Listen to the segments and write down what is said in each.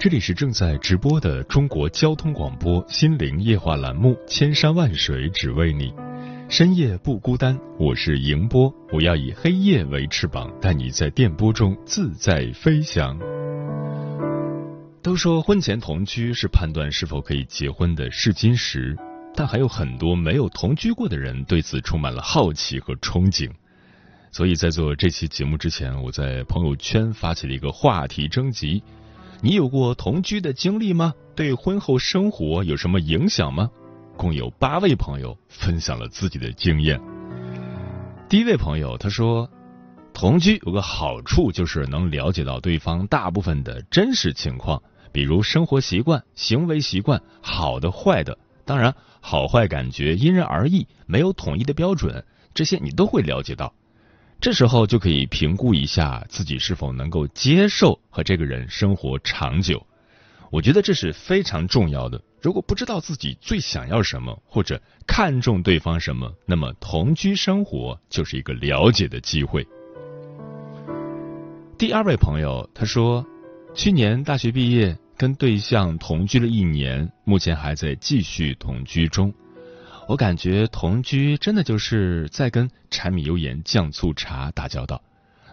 这里是正在直播的中国交通广播心灵夜话栏目《千山万水只为你》，深夜不孤单，我是迎波，我要以黑夜为翅膀，带你在电波中自在飞翔。都说婚前同居是判断是否可以结婚的试金石，但还有很多没有同居过的人对此充满了好奇和憧憬。所以在做这期节目之前，我在朋友圈发起了一个话题征集：你有过同居的经历吗？对婚后生活有什么影响吗？共有八位朋友分享了自己的经验。第一位朋友他说，同居有个好处就是能了解到对方大部分的真实情况，比如生活习惯、行为习惯，好的、坏的。当然，好坏感觉因人而异，没有统一的标准，这些你都会了解到。这时候就可以评估一下自己是否能够接受和这个人生活长久。我觉得这是非常重要的。如果不知道自己最想要什么，或者看重对方什么，那么同居生活就是一个了解的机会。第二位朋友他说，去年大学毕业，跟对象同居了一年，目前还在继续同居中。我感觉同居真的就是在跟柴米油盐酱醋茶打交道，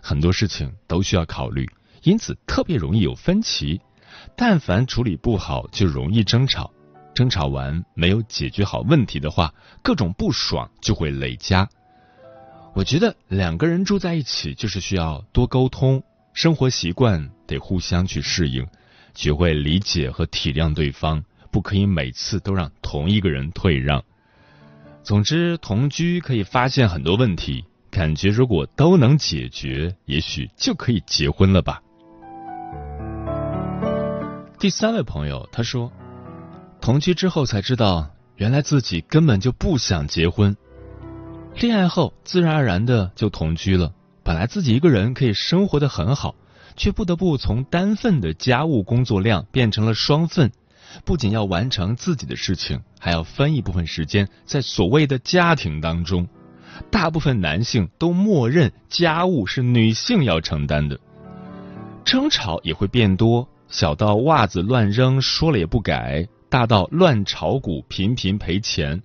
很多事情都需要考虑，因此特别容易有分歧。但凡处理不好，就容易争吵。争吵完没有解决好问题的话，各种不爽就会累加。我觉得两个人住在一起，就是需要多沟通，生活习惯得互相去适应，学会理解和体谅对方，不可以每次都让同一个人退让。总之，同居可以发现很多问题，感觉如果都能解决，也许就可以结婚了吧。第三位朋友他说，同居之后才知道，原来自己根本就不想结婚。恋爱后自然而然的就同居了，本来自己一个人可以生活的很好，却不得不从单份的家务工作量变成了双份。不仅要完成自己的事情，还要分一部分时间在所谓的家庭当中。大部分男性都默认家务是女性要承担的，争吵也会变多，小到袜子乱扔说了也不改，大到乱炒股频频赔钱。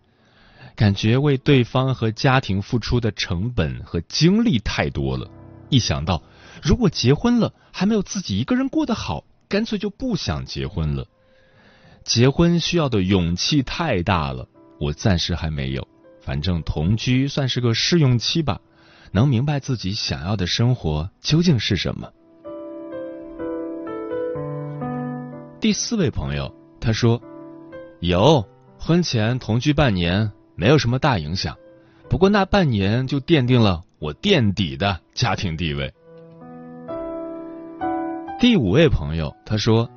感觉为对方和家庭付出的成本和精力太多了，一想到如果结婚了还没有自己一个人过得好，干脆就不想结婚了。结婚需要的勇气太大了，我暂时还没有。反正同居算是个试用期吧，能明白自己想要的生活究竟是什么。第四位朋友他说，有婚前同居半年，没有什么大影响，不过那半年就奠定了我垫底的家庭地位。第五位朋友他说。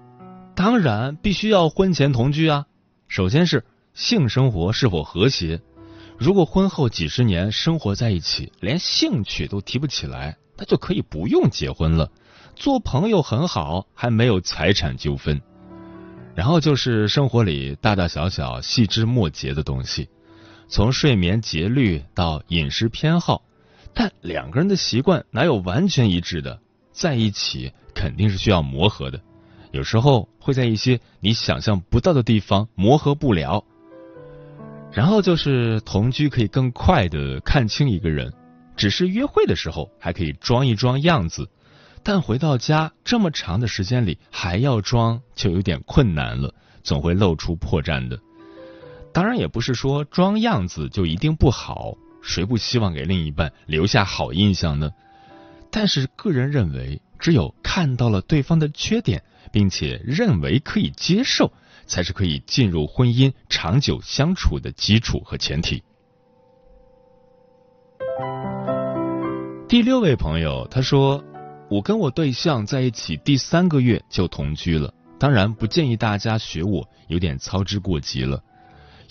当然，必须要婚前同居啊！首先是性生活是否和谐。如果婚后几十年生活在一起，连兴趣都提不起来，那就可以不用结婚了，做朋友很好，还没有财产纠纷。然后就是生活里大大小小、细枝末节的东西，从睡眠节律到饮食偏好，但两个人的习惯哪有完全一致的？在一起肯定是需要磨合的。有时候会在一些你想象不到的地方磨合不了，然后就是同居可以更快的看清一个人，只是约会的时候还可以装一装样子，但回到家这么长的时间里还要装，就有点困难了，总会露出破绽的。当然，也不是说装样子就一定不好，谁不希望给另一半留下好印象呢？但是，个人认为，只有看到了对方的缺点，并且认为可以接受，才是可以进入婚姻长久相处的基础和前提。第六位朋友他说：“我跟我对象在一起第三个月就同居了，当然不建议大家学我，有点操之过急了。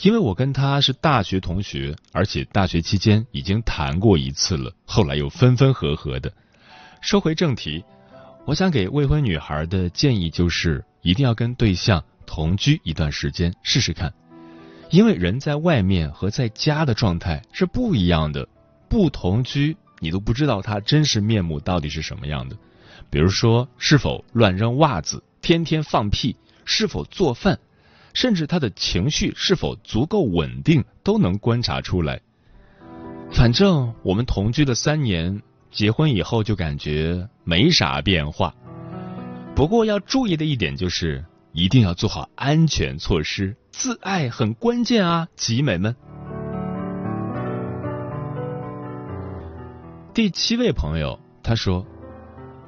因为我跟他是大学同学，而且大学期间已经谈过一次了，后来又分分合合的。”说回正题，我想给未婚女孩的建议就是，一定要跟对象同居一段时间试试看，因为人在外面和在家的状态是不一样的。不同居，你都不知道他真实面目到底是什么样的。比如说，是否乱扔袜子，天天放屁，是否做饭，甚至他的情绪是否足够稳定，都能观察出来。反正我们同居了三年。结婚以后就感觉没啥变化，不过要注意的一点就是一定要做好安全措施，自爱很关键啊，集美们。第七位朋友他说，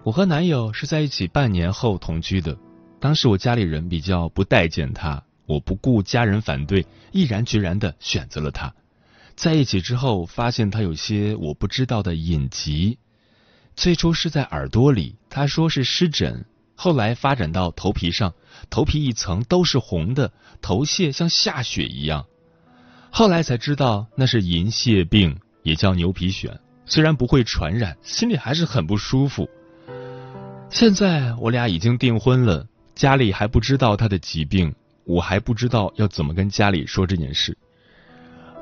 我和男友是在一起半年后同居的，当时我家里人比较不待见他，我不顾家人反对，毅然决然的选择了他。在一起之后，发现他有些我不知道的隐疾。最初是在耳朵里，他说是湿疹，后来发展到头皮上，头皮一层都是红的，头屑像下雪一样。后来才知道那是银屑病，也叫牛皮癣。虽然不会传染，心里还是很不舒服。现在我俩已经订婚了，家里还不知道他的疾病，我还不知道要怎么跟家里说这件事。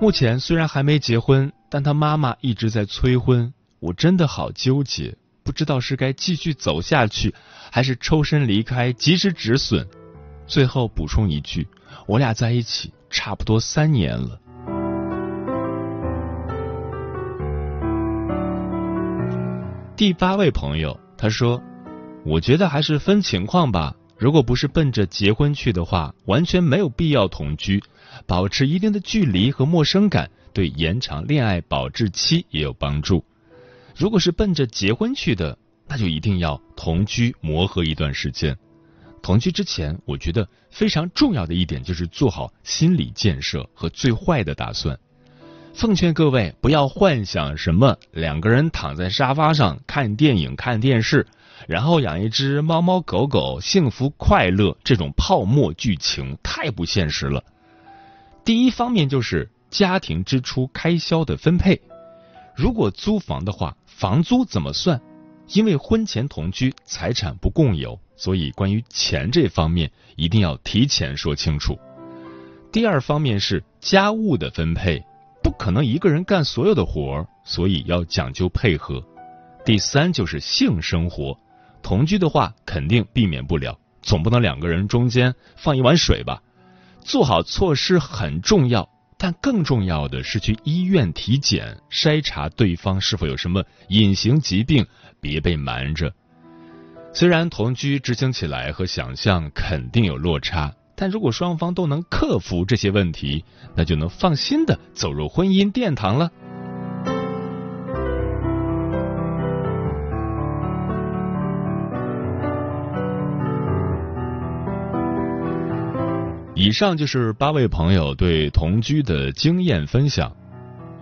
目前虽然还没结婚，但他妈妈一直在催婚，我真的好纠结，不知道是该继续走下去，还是抽身离开，及时止损。最后补充一句，我俩在一起差不多三年了。第八位朋友他说：“我觉得还是分情况吧，如果不是奔着结婚去的话，完全没有必要同居。”保持一定的距离和陌生感，对延长恋爱保质期也有帮助。如果是奔着结婚去的，那就一定要同居磨合一段时间。同居之前，我觉得非常重要的一点就是做好心理建设和最坏的打算。奉劝各位不要幻想什么两个人躺在沙发上看电影、看电视，然后养一只猫猫狗狗，幸福快乐这种泡沫剧情，太不现实了。第一方面就是家庭支出开销的分配。如果租房的话，房租怎么算？因为婚前同居，财产不共有，所以关于钱这方面一定要提前说清楚。第二方面是家务的分配，不可能一个人干所有的活儿，所以要讲究配合。第三就是性生活，同居的话肯定避免不了，总不能两个人中间放一碗水吧。做好措施很重要，但更重要的是去医院体检，筛查对方是否有什么隐形疾病，别被瞒着。虽然同居执行起来和想象肯定有落差，但如果双方都能克服这些问题，那就能放心的走入婚姻殿堂了。以上就是八位朋友对同居的经验分享。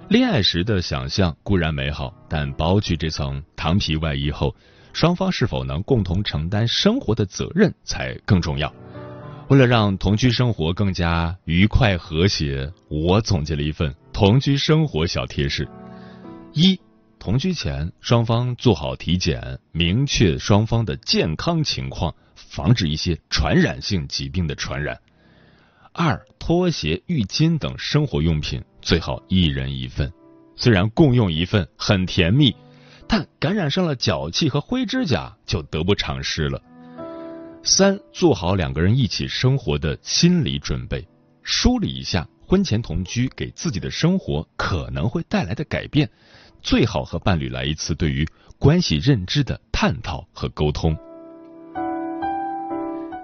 恋爱时的想象固然美好，但剥去这层糖皮外衣后，双方是否能共同承担生活的责任才更重要。为了让同居生活更加愉快和谐，我总结了一份同居生活小贴士：一、同居前双方做好体检，明确双方的健康情况，防止一些传染性疾病的传染。二拖鞋、浴巾等生活用品最好一人一份，虽然共用一份很甜蜜，但感染上了脚气和灰指甲就得不偿失了。三做好两个人一起生活的心理准备，梳理一下婚前同居给自己的生活可能会带来的改变，最好和伴侣来一次对于关系认知的探讨和沟通。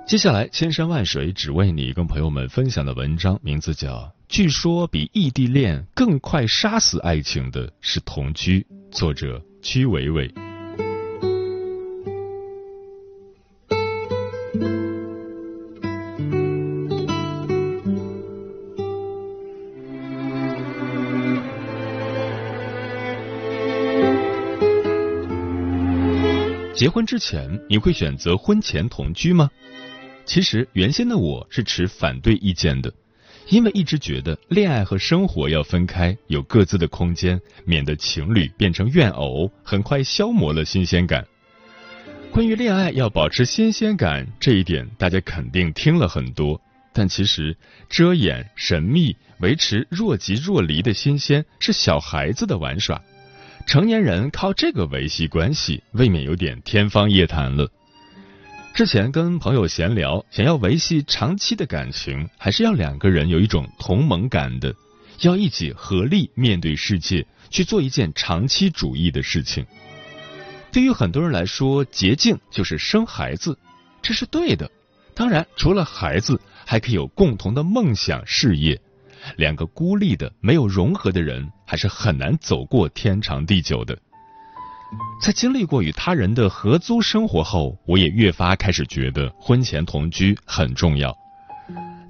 接下来，千山万水只为你，跟朋友们分享的文章名字叫《据说比异地恋更快杀死爱情的是同居》，作者曲伟伟。结婚之前，你会选择婚前同居吗？其实原先的我是持反对意见的，因为一直觉得恋爱和生活要分开，有各自的空间，免得情侣变成怨偶，很快消磨了新鲜感。关于恋爱要保持新鲜感这一点，大家肯定听了很多，但其实遮掩、神秘、维持若即若离的新鲜是小孩子的玩耍，成年人靠这个维系关系，未免有点天方夜谭了。之前跟朋友闲聊，想要维系长期的感情，还是要两个人有一种同盟感的，要一起合力面对世界，去做一件长期主义的事情。对于很多人来说，捷径就是生孩子，这是对的。当然，除了孩子，还可以有共同的梦想、事业。两个孤立的、没有融合的人，还是很难走过天长地久的。在经历过与他人的合租生活后，我也越发开始觉得婚前同居很重要。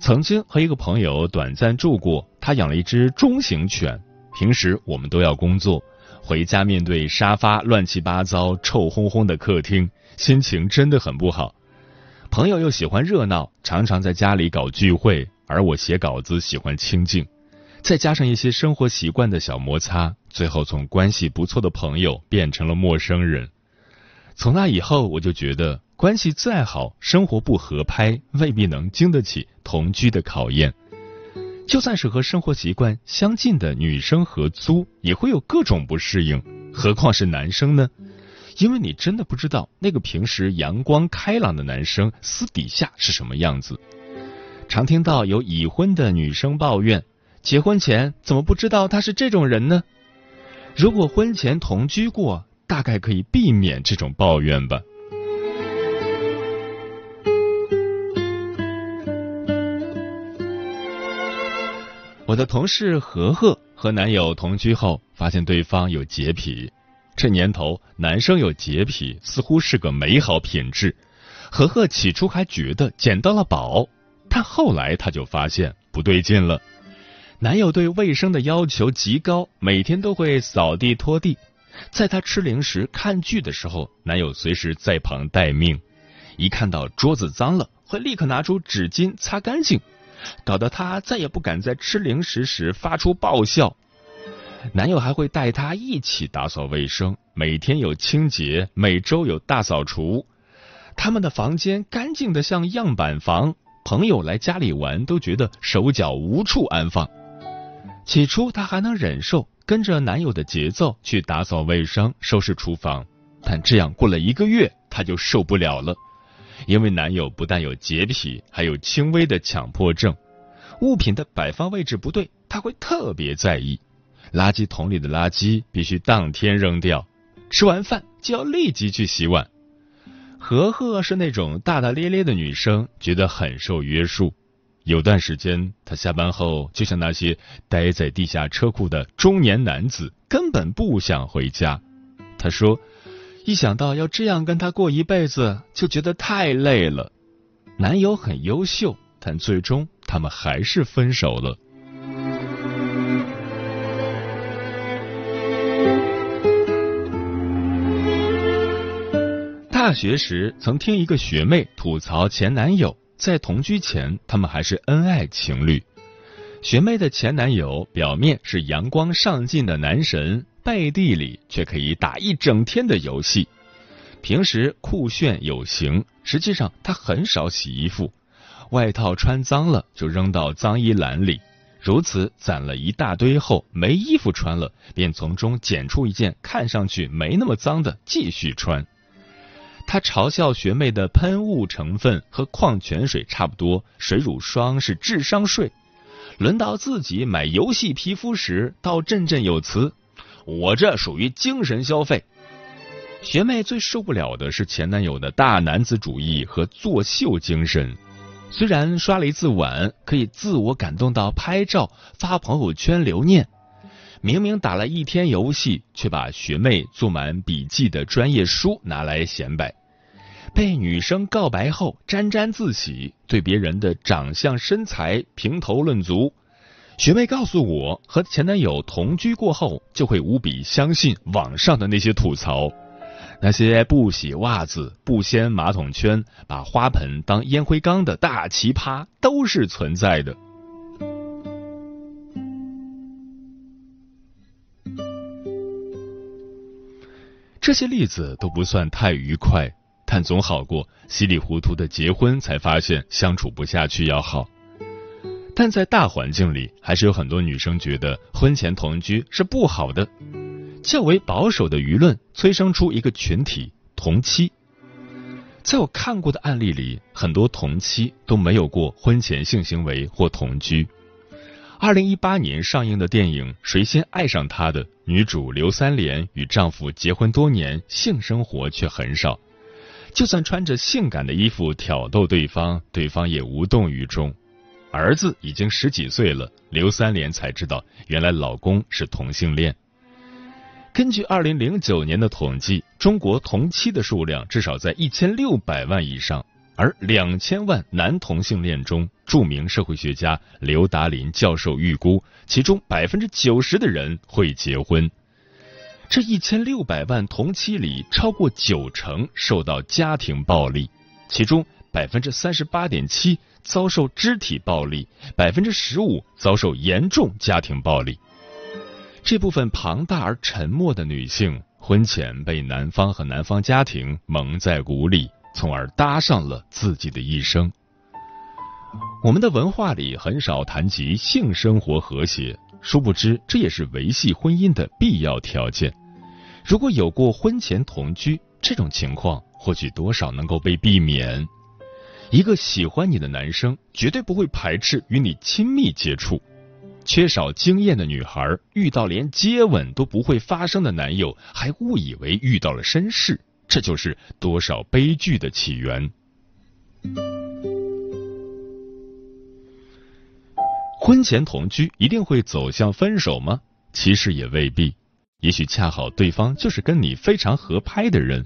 曾经和一个朋友短暂住过，他养了一只中型犬。平时我们都要工作，回家面对沙发乱七八糟、臭烘烘的客厅，心情真的很不好。朋友又喜欢热闹，常常在家里搞聚会，而我写稿子喜欢清静。再加上一些生活习惯的小摩擦，最后从关系不错的朋友变成了陌生人。从那以后，我就觉得关系再好，生活不合拍，未必能经得起同居的考验。就算是和生活习惯相近的女生合租，也会有各种不适应，何况是男生呢？因为你真的不知道那个平时阳光开朗的男生私底下是什么样子。常听到有已婚的女生抱怨。结婚前怎么不知道他是这种人呢？如果婚前同居过，大概可以避免这种抱怨吧。我的同事何何和男友同居后，发现对方有洁癖。这年头，男生有洁癖似乎是个美好品质。何何起初还觉得捡到了宝，但后来他就发现不对劲了。男友对卫生的要求极高，每天都会扫地拖地。在他吃零食、看剧的时候，男友随时在旁待命。一看到桌子脏了，会立刻拿出纸巾擦干净，搞得他再也不敢在吃零食时发出爆笑。男友还会带他一起打扫卫生，每天有清洁，每周有大扫除。他们的房间干净的像样板房，朋友来家里玩都觉得手脚无处安放。起初，她还能忍受跟着男友的节奏去打扫卫生、收拾厨房，但这样过了一个月，她就受不了了。因为男友不但有洁癖，还有轻微的强迫症，物品的摆放位置不对，他会特别在意。垃圾桶里的垃圾必须当天扔掉，吃完饭就要立即去洗碗。何何是那种大大咧咧的女生，觉得很受约束。有段时间，他下班后就像那些待在地下车库的中年男子，根本不想回家。他说：“一想到要这样跟他过一辈子，就觉得太累了。”男友很优秀，但最终他们还是分手了。大学时，曾听一个学妹吐槽前男友。在同居前，他们还是恩爱情侣。学妹的前男友表面是阳光上进的男神，背地里却可以打一整天的游戏。平时酷炫有型，实际上他很少洗衣服，外套穿脏了就扔到脏衣篮里。如此攒了一大堆后，没衣服穿了，便从中捡出一件看上去没那么脏的继续穿。他嘲笑学妹的喷雾成分和矿泉水差不多，水乳霜是智商税。轮到自己买游戏皮肤时，倒振振有词：“我这属于精神消费。学妹最受不了的是前男友的大男子主义和作秀精神。虽然刷了一次碗可以自我感动到拍照发朋友圈留念，明明打了一天游戏，却把学妹做满笔记的专业书拿来显摆。被女生告白后沾沾自喜，对别人的长相身材评头论足。学妹告诉我，和前男友同居过后，就会无比相信网上的那些吐槽。那些不洗袜子、不掀马桶圈、把花盆当烟灰缸的大奇葩都是存在的。这些例子都不算太愉快，但总好过稀里糊涂的结婚才发现相处不下去要好。但在大环境里，还是有很多女生觉得婚前同居是不好的。较为保守的舆论催生出一个群体——同妻。在我看过的案例里，很多同妻都没有过婚前性行为或同居。二零一八年上映的电影《谁先爱上他》的女主刘三连与丈夫结婚多年，性生活却很少。就算穿着性感的衣服挑逗对方，对方也无动于衷。儿子已经十几岁了，刘三连才知道原来老公是同性恋。根据二零零九年的统计，中国同妻的数量至少在一千六百万以上，而两千万男同性恋中，著名社会学家刘达林教授预估，其中百分之九十的人会结婚。这一千六百万同期里，超过九成受到家庭暴力，其中百分之三十八点七遭受肢体暴力，百分之十五遭受严重家庭暴力。这部分庞大而沉默的女性，婚前被男方和男方家庭蒙在鼓里，从而搭上了自己的一生。我们的文化里很少谈及性生活和谐，殊不知这也是维系婚姻的必要条件。如果有过婚前同居，这种情况或许多少能够被避免。一个喜欢你的男生，绝对不会排斥与你亲密接触。缺少经验的女孩遇到连接吻都不会发生的男友，还误以为遇到了绅士，这就是多少悲剧的起源。婚前同居一定会走向分手吗？其实也未必，也许恰好对方就是跟你非常合拍的人。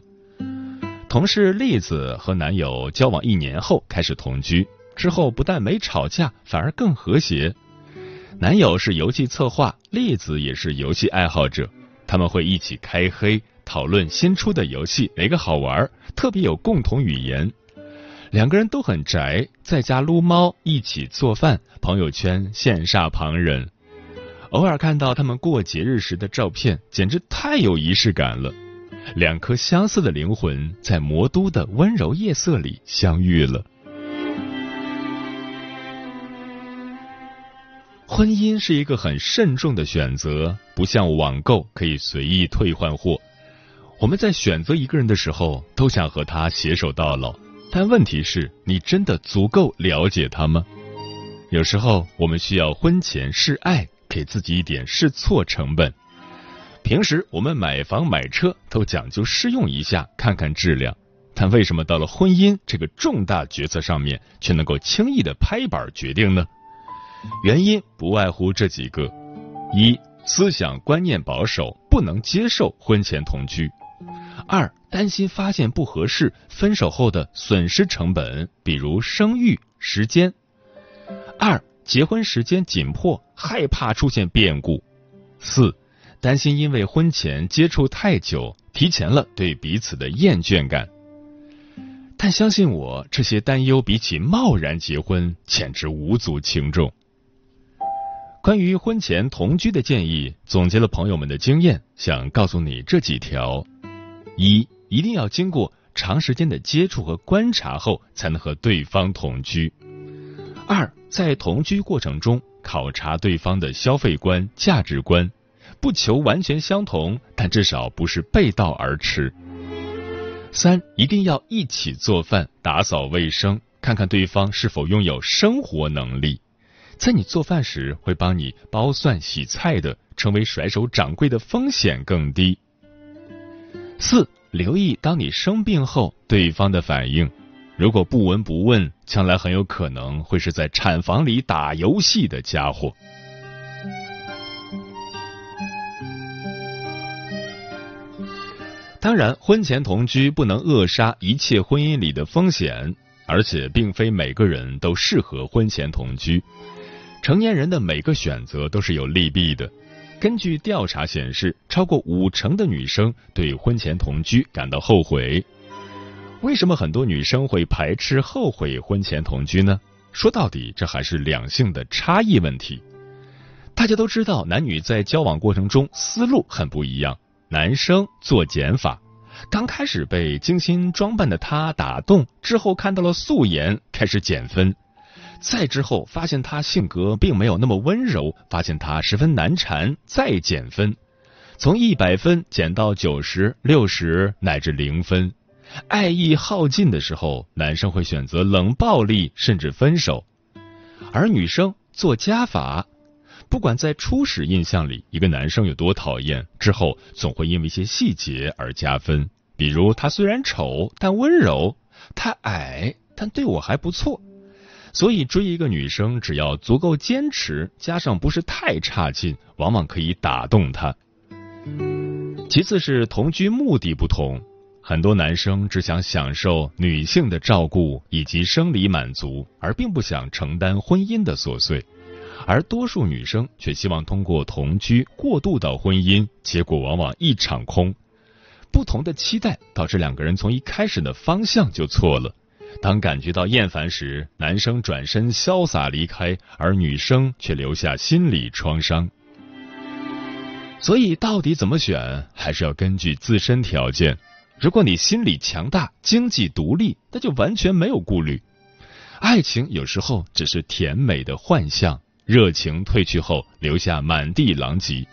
同事栗子和男友交往一年后开始同居，之后不但没吵架，反而更和谐。男友是游戏策划，栗子也是游戏爱好者，他们会一起开黑，讨论新出的游戏哪个好玩，特别有共同语言。两个人都很宅，在家撸猫，一起做饭，朋友圈羡煞旁人。偶尔看到他们过节日时的照片，简直太有仪式感了。两颗相似的灵魂在魔都的温柔夜色里相遇了。婚姻是一个很慎重的选择，不像网购可以随意退换货。我们在选择一个人的时候，都想和他携手到老，但问题是，你真的足够了解他吗？有时候，我们需要婚前试爱，给自己一点试错成本。平时我们买房买车都讲究试用一下，看看质量，但为什么到了婚姻这个重大决策上面，却能够轻易的拍板决定呢？原因不外乎这几个：一、思想观念保守，不能接受婚前同居；二、担心发现不合适，分手后的损失成本，比如生育时间；二、结婚时间紧迫，害怕出现变故；四、担心因为婚前接触太久，提前了对彼此的厌倦感。但相信我，这些担忧比起贸然结婚，简直无足轻重。关于婚前同居的建议，总结了朋友们的经验，想告诉你这几条：一，一定要经过长时间的接触和观察后，才能和对方同居；二，在同居过程中考察对方的消费观、价值观，不求完全相同，但至少不是背道而驰；三，一定要一起做饭、打扫卫生，看看对方是否拥有生活能力。在你做饭时会帮你剥蒜洗菜的，成为甩手掌柜的风险更低。四、留意当你生病后对方的反应，如果不闻不问，将来很有可能会是在产房里打游戏的家伙。当然，婚前同居不能扼杀一切婚姻里的风险，而且并非每个人都适合婚前同居。成年人的每个选择都是有利弊的。根据调查显示，超过五成的女生对婚前同居感到后悔。为什么很多女生会排斥、后悔婚前同居呢？说到底，这还是两性的差异问题。大家都知道，男女在交往过程中思路很不一样。男生做减法，刚开始被精心装扮的他打动，之后看到了素颜，开始减分；再之后发现他性格并没有那么温柔，发现他十分难缠，再减分，从一百分减到九十六十乃至零分。爱意耗尽的时候，男生会选择冷暴力，甚至分手；而女生做加法。不管在初始印象里一个男生有多讨厌，之后总会因为一些细节而加分。比如他虽然丑但温柔，他矮但对我还不错。所以追一个女生，只要足够坚持，加上不是太差劲，往往可以打动她。其次是同居目的不同，很多男生只想享受女性的照顾以及生理满足，而并不想承担婚姻的琐碎。而多数女生却希望通过同居过渡到婚姻，结果往往一场空。不同的期待导致两个人从一开始的方向就错了。当感觉到厌烦时，男生转身潇洒离开，而女生却留下心理创伤。所以，到底怎么选，还是要根据自身条件。如果你心理强大、经济独立，那就完全没有顾虑。爱情有时候只是甜美的幻象。热情褪去后，留下满地狼藉。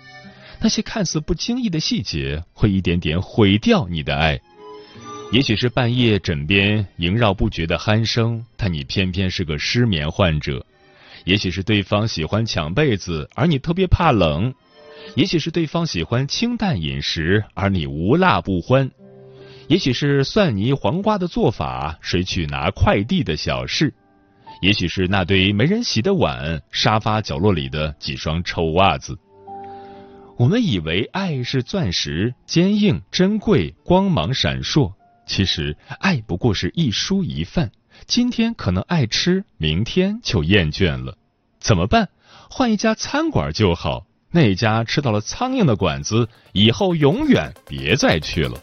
那些看似不经意的细节，会一点点毁掉你的爱。也许是半夜枕边萦绕不绝的鼾声，但你偏偏是个失眠患者；也许是对方喜欢抢被子，而你特别怕冷；也许是对方喜欢清淡饮食，而你无辣不欢；也许是蒜泥黄瓜的做法，谁去拿快递的小事。也许是那堆没人洗的碗，沙发角落里的几双臭袜子。我们以为爱是钻石，坚硬、珍贵、光芒闪烁。其实，爱不过是一蔬一饭。今天可能爱吃，明天就厌倦了。怎么办？换一家餐馆就好。那家吃到了苍蝇的馆子，以后永远别再去了。